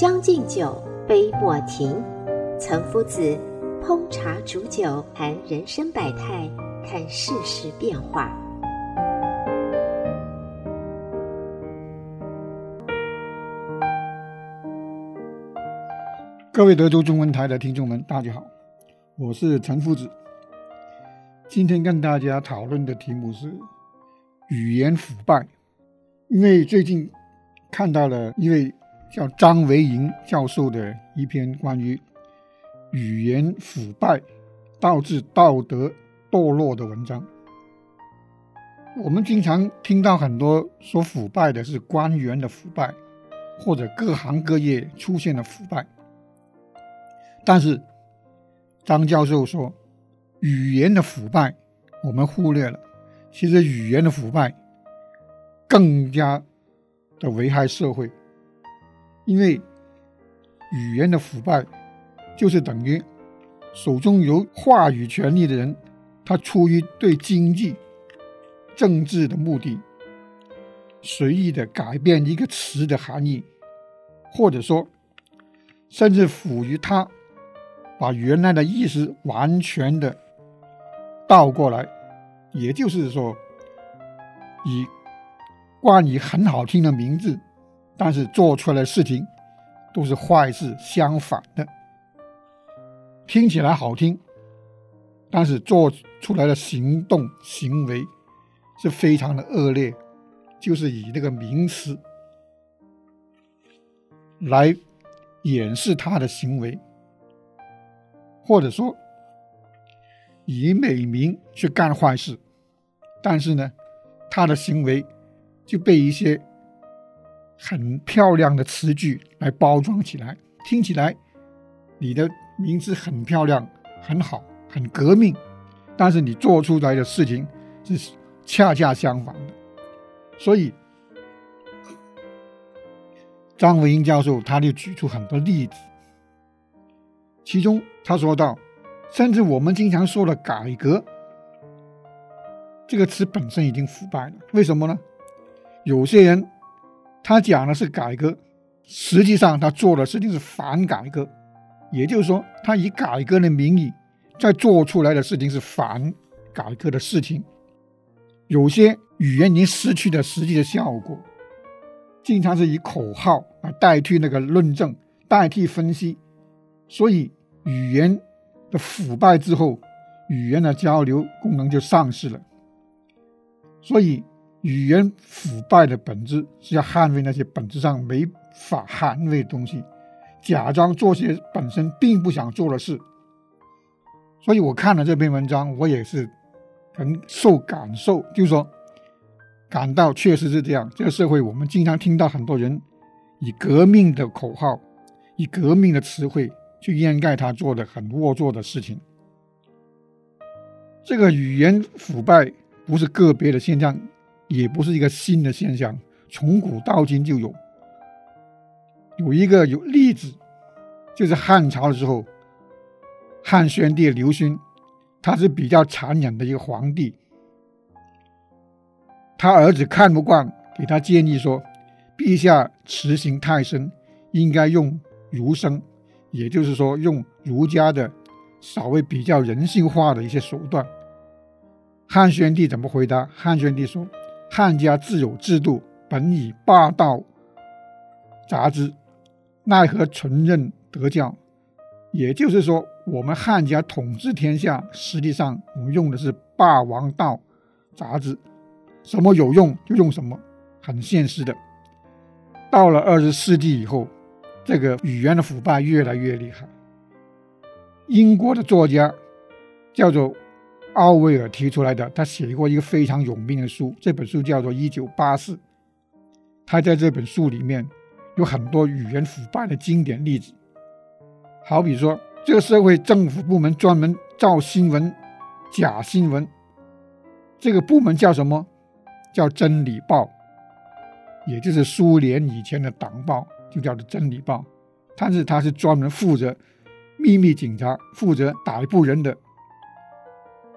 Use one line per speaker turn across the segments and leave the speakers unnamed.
将进酒，杯莫停。岑夫子烹茶煮酒，谈人生百态，看世事变化。
各位德州中文台的听众们，大家好，我是岑夫子。今天跟大家讨论的题目是语言腐败，因为最近看到了一位。叫张维迎教授的一篇关于语言腐败导致道德堕落的文章。我们经常听到很多说腐败的是官员的腐败，或者各行各业出现了腐败。但是张教授说，语言的腐败我们忽略了，其实语言的腐败更加的危害社会。因为语言的腐败，就是等于手中有话语权力的人，他出于对经济、政治的目的，随意的改变一个词的含义，或者说，甚至赋予他把原来的意思完全的倒过来，也就是说，以冠以很好听的名字。但是做出来的事情都是坏事，相反的，听起来好听，但是做出来的行动行为是非常的恶劣，就是以那个名词来掩饰他的行为，或者说以美名去干坏事，但是呢，他的行为就被一些。很漂亮的词句来包装起来，听起来你的名字很漂亮、很好、很革命，但是你做出来的事情是恰恰相反的。所以，张维迎教授他就举出很多例子，其中他说到，甚至我们经常说的“改革”这个词本身已经腐败了。为什么呢？有些人。他讲的是改革，实际上他做的事情是反改革，也就是说，他以改革的名义在做出来的事情是反改革的事情。有些语言已经失去了实际的效果，经常是以口号来代替那个论证、代替分析，所以语言的腐败之后，语言的交流功能就丧失了，所以。语言腐败的本质是要捍卫那些本质上没法捍卫的东西，假装做些本身并不想做的事。所以我看了这篇文章，我也是很受感受，就是说，感到确实是这样。这个社会，我们经常听到很多人以革命的口号、以革命的词汇去掩盖他做的很龌龊的事情。这个语言腐败不是个别的现象。也不是一个新的现象，从古到今就有。有一个有例子，就是汉朝的时候，汉宣帝刘询，他是比较残忍的一个皇帝。他儿子看不惯，给他建议说：“陛下慈行太深，应该用儒生，也就是说用儒家的稍微比较人性化的一些手段。”汉宣帝怎么回答？汉宣帝说。汉家自有制度，本以霸道杂之，奈何纯任德教？也就是说，我们汉家统治天下，实际上我们用的是霸王道杂之，什么有用就用什么，很现实的。到了二十世纪以后，这个语言的腐败越来越厉害。英国的作家叫做奥威尔提出来的。他写过一个非常有名的书，这本书叫做《一九八四》。他在这本书里面有很多语言腐败的经典例子，好比说，这个社会政府部门专门造新闻、假新闻，这个部门叫什么？叫《真理报》，也就是苏联以前的党报，就叫做《真理报》。但是他是专门负责秘密警察，负责逮捕人的。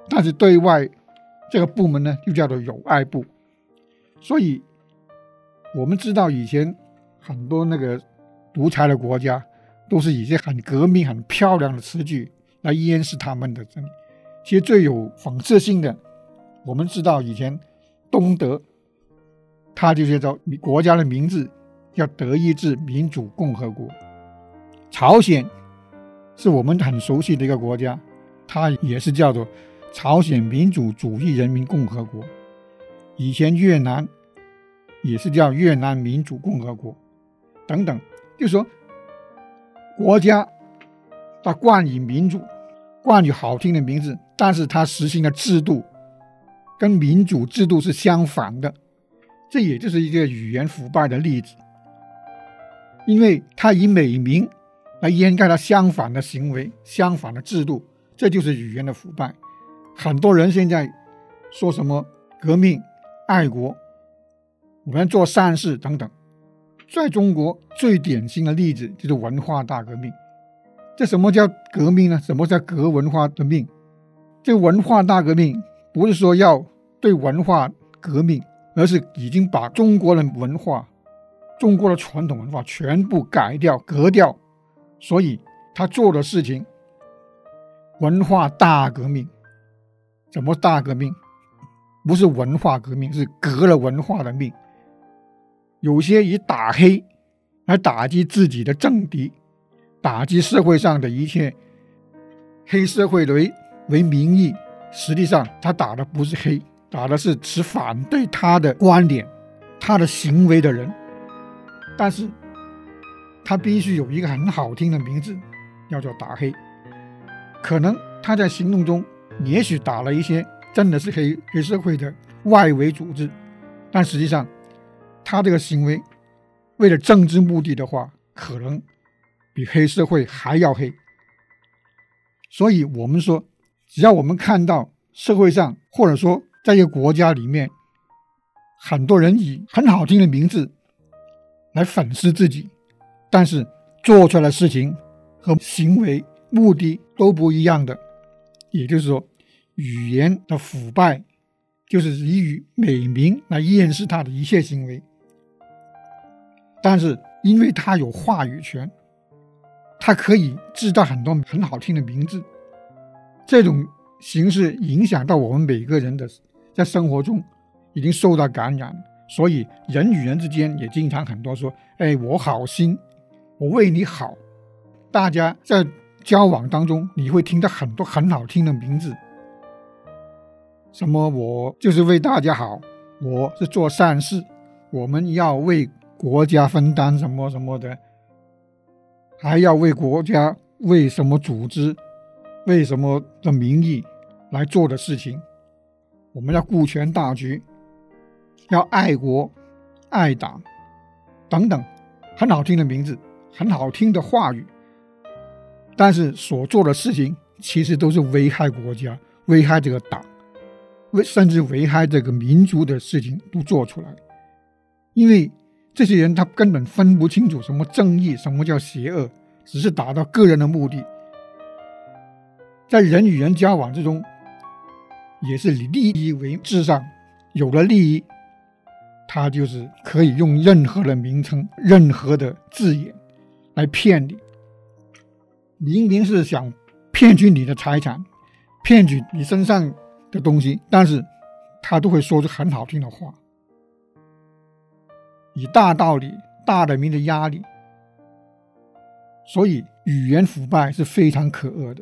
但是对外这个部门呢，就叫做友爱部。所以我们知道以前很多那个独裁的国家，都是以一些很革命、很漂亮的词句来掩饰他们的真理。其实最有讽刺性的，我们知道以前东德，他就叫做国家的名字叫德意志民主共和国。朝鲜是我们很熟悉的一个国家，它也是叫做朝鲜民主主义人民共和国。以前越南也是叫越南民主共和国，等等。就说，国家它冠以民主，冠以好听的名字，但是它实行的制度跟民主制度是相反的。这也就是一个语言腐败的例子，因为它以美名。来掩盖了相反的行为、相反的制度，这就是语言的腐败。很多人现在说什么革命、爱国，我们做善事等等。在中国最典型的例子就是文化大革命。这什么叫革命呢？什么叫革文化的命？这文化大革命不是说要对文化革命，而是已经把中国的文化、中国的传统文化全部改掉、革掉。所以他做的事情，文化大革命，什么大革命？不是文化革命，是革了文化的命。有些以打黑来打击自己的政敌，打击社会上的一切黑社会为为名义，实际上他打的不是黑，打的是持反对他的观点、他的行为的人，但是。他必须有一个很好听的名字，叫做打黑。可能他在行动中，也许打了一些真的是黑黑社会的外围组织，但实际上，他这个行为为了政治目的的话，可能比黑社会还要黑。所以，我们说，只要我们看到社会上，或者说在一个国家里面，很多人以很好听的名字来粉饰自己。但是做出来的事情和行为目的都不一样的，也就是说，语言的腐败就是以美名来掩饰他的一切行为。但是因为他有话语权，他可以制造很多很好听的名字，这种形式影响到我们每个人的在生活中已经受到感染，所以人与人之间也经常很多说：“哎，我好心。”我为你好，大家在交往当中，你会听到很多很好听的名字，什么我就是为大家好，我是做善事，我们要为国家分担什么什么的，还要为国家为什么组织，为什么的名义来做的事情，我们要顾全大局，要爱国爱党等等，很好听的名字。很好听的话语，但是所做的事情其实都是危害国家、危害这个党、危甚至危害这个民族的事情都做出来。因为这些人他根本分不清楚什么正义、什么叫邪恶，只是达到个人的目的。在人与人交往之中，也是以利益为至上，有了利益，他就是可以用任何的名称、任何的字眼。来骗你，明明是想骗取你的财产，骗取你身上的东西，但是他都会说出很好听的话，以大道理、大人民的压力，所以语言腐败是非常可恶的。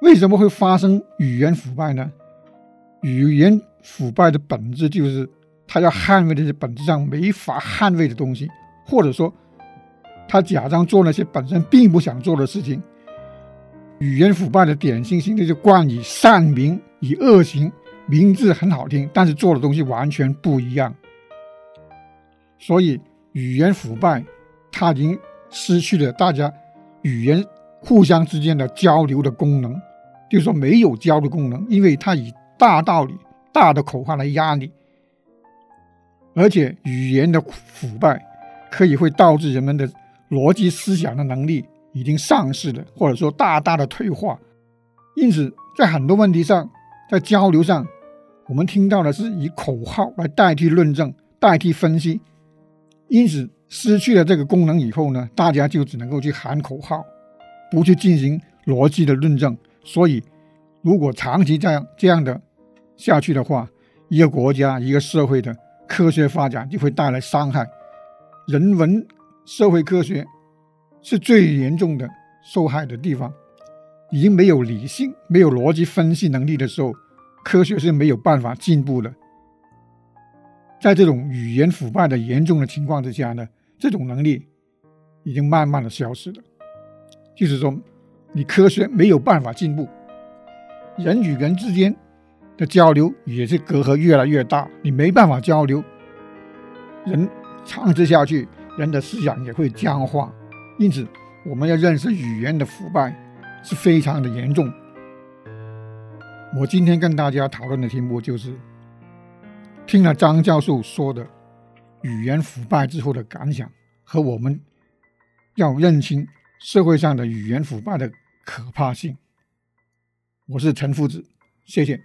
为什么会发生语言腐败呢？语言腐败的本质就是他要捍卫那些本质上没法捍卫的东西，或者说。他假装做那些本身并不想做的事情，语言腐败的典型性就是冠以善名以恶行，名字很好听，但是做的东西完全不一样。所以语言腐败，它已经失去了大家语言互相之间的交流的功能，就是说没有交流功能，因为它以大道理、大的口号来压你，而且语言的腐败可以会导致人们的逻辑思想的能力已经丧失了，或者说大大的退化。因此，在很多问题上，在交流上，我们听到的是以口号来代替论证、代替分析。因此，失去了这个功能以后呢，大家就只能够去喊口号，不去进行逻辑的论证。所以，如果长期这样这样的下去的话，一个国家、一个社会的科学发展就会带来伤害。人文社会科学是最严重的受害的地方，已经没有理性、没有逻辑分析能力的时候，科学是没有办法进步的。在这种语言腐败的严重的情况之下呢，这种能力已经慢慢的消失了。就是说，你科学没有办法进步，人与人之间的交流也是隔阂越来越大，你没办法交流，人长此下去，人的思想也会僵化。因此，我们要认识语言的腐败是非常的严重。我今天跟大家讨论的题目就是。听了张教授说的语言腐败之后的感想，和我们要认清社会上的语言腐败的可怕性。我是陈夫子，谢谢。